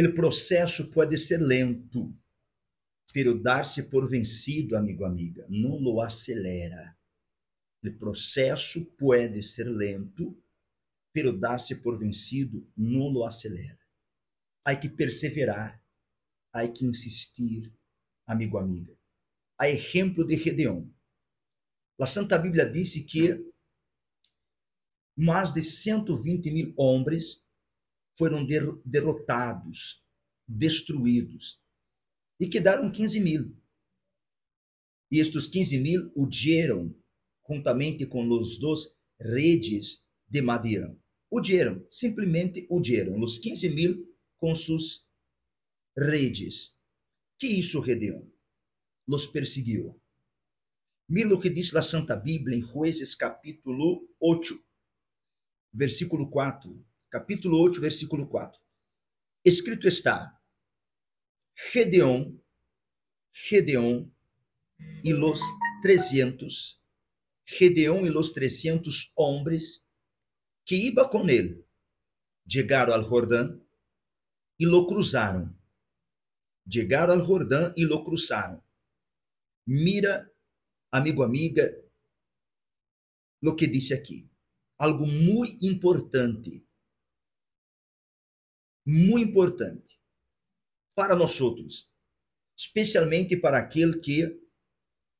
o processo pode ser lento, pero dar-se por vencido, amigo, amiga, não lo acelera. O processo pode ser lento, pero dar-se por vencido não lo acelera. Há que perseverar, há que insistir, amigo, amiga. A exemplo de Gedeon. A Santa Bíblia disse que mais de 120 mil homens foram derrotados, destruídos, e quedaram 15 mil. E estes 15 mil huyeron juntamente com os dois redes de Madian. Huyeron, simplesmente huyeron, os 15 mil com suas redes. Que isso, Gedeon? Los perseguiu. Mira o que diz a Santa Bíblia em Juízes capítulo 8, versículo 4. Capítulo 8, versículo 4. Escrito está: Gedeon, Gedeon e los 300, Gedeon e los 300 homens que iba com ele, chegaram ao Jordão e lo cruzaram. Chegaram ao Jordão e lo cruzaram. Mira, amigo, amiga, o que disse aqui algo muito importante. Muito importante para nós outros, especialmente para aquele que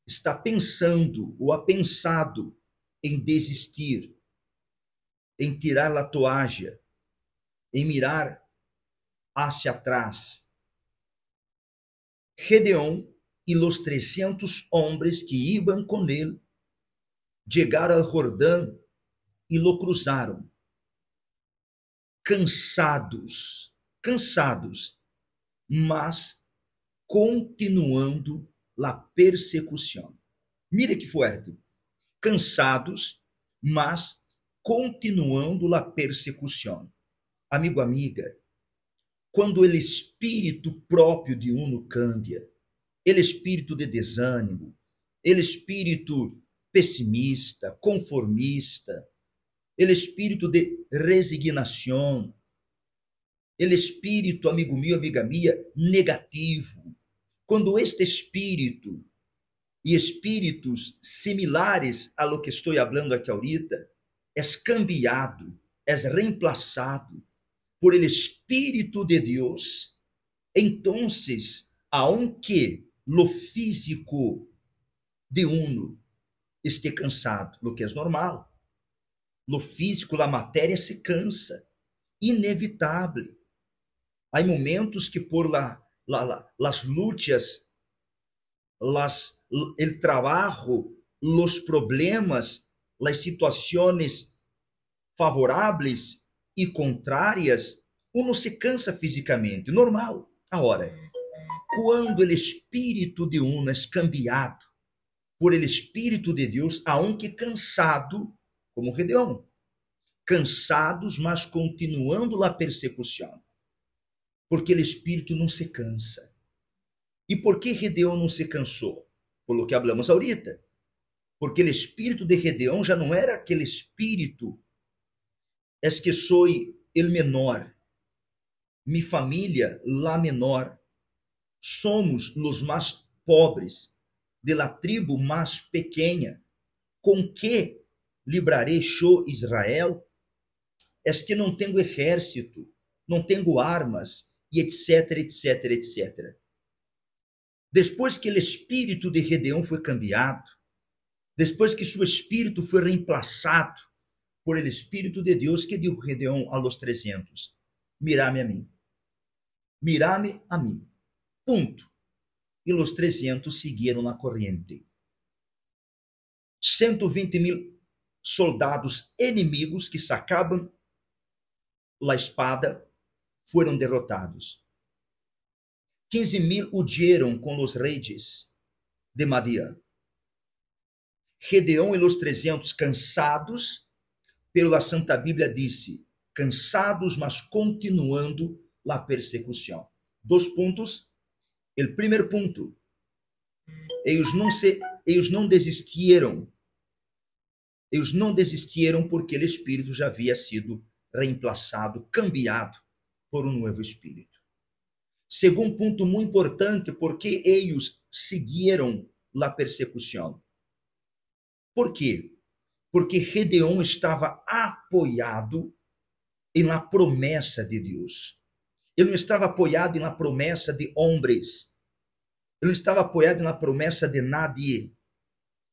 está pensando ou ha pensado em desistir, em tirar a toalha, em mirar hacia atrás. Gedeon e os 300 homens que iam com ele chegaram ao Jordão e lo cruzaram. Cansados, cansados, mas continuando a persecução. Mire que forte. Cansados, mas continuando a persecução. Amigo, amiga, quando o espírito próprio de uno cambia, ele espírito de desânimo, ele espírito pessimista, conformista, el espírito de resignação, el espírito, amigo meu, amiga minha, negativo. Quando este espírito e espíritos similares a lo que estou falando aqui ahorita, é cambiado, é reemplazado por el Espírito de Deus, entonces, aunque lo físico de uno esté cansado, lo que é normal, no físico, a matéria se cansa. Inevitável. Há momentos que por la, la, la, las luchas, las, el trabajo, los problemas, las situações favoráveis e contrárias, uno se cansa fisicamente, normal. Agora, quando o espírito de uno é cambiado por el espírito de Deus, aunque cansado, como Gedeão, cansados, mas continuando a persecução, porque o espírito não se cansa. E por que Gedeão não se cansou? Por lo que hablamos ahorita. Porque o espírito de Gedeão já não era aquele espírito, es que sou el menor, mi família la menor, somos os mais pobres, de la tribo mais pequena, com que librarei show Israel? Es que não tenho exército, não tenho armas, e etc, etc, etc. Depois que o espírito de Gedeão foi cambiado, depois que seu espírito foi reemplaçado por el espírito de Deus, que deu Gedeão a los 300, mirame a mim, mirame a mim, ponto. E os 300 seguiram na corrente. 120 mil soldados inimigos que sacavam a espada foram derrotados. 15 mil huyeron com os reis de Madian. Gedeão e os 300 cansados, pela Santa Bíblia disse, cansados, mas continuando a persecução. Dois pontos. O primeiro ponto, eles não se, eles não desistiram eles não desistiram porque o espírito já havia sido reemplaçado, cambiado por um novo espírito. segundo ponto muito importante, porque eles seguiram a persecução. Por quê? Porque Gedeon estava apoiado em la promessa de Deus. Ele não estava apoiado na promessa de homens. Ele não estava apoiado na promessa de nadie.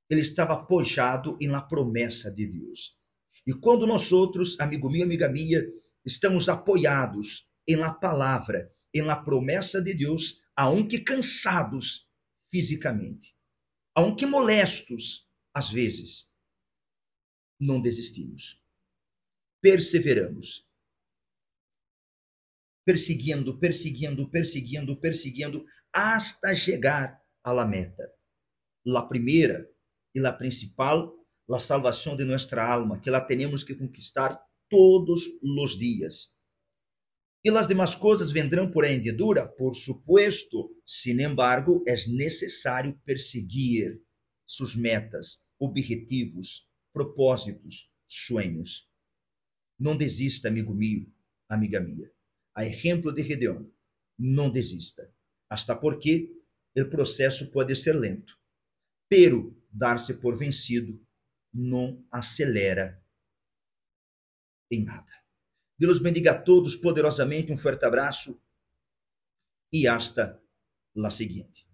Ele estava apoiado na promessa de Deus. E quando nós outros, amigo meu, amiga minha, estamos apoiados em la palavra, em la promessa de Deus, aunque cansados fisicamente, aunque molestos às vezes, não desistimos. Perseveramos perseguindo, perseguindo, perseguindo, perseguindo, hasta chegar à la meta. La primeira e la principal, la salvação de nossa alma, que la temos que conquistar todos os dias. E as demais coisas vendrão por hendidura? Por supuesto. Sin embargo, é necessário perseguir suas metas, objetivos, propósitos, sonhos. Não desista, amigo meu, amiga minha a exemplo de Gedeon, não desista. Hasta porque o processo pode ser lento. Pero dar-se por vencido não acelera em nada. Deus bendiga a todos poderosamente. Um forte abraço e hasta la seguinte.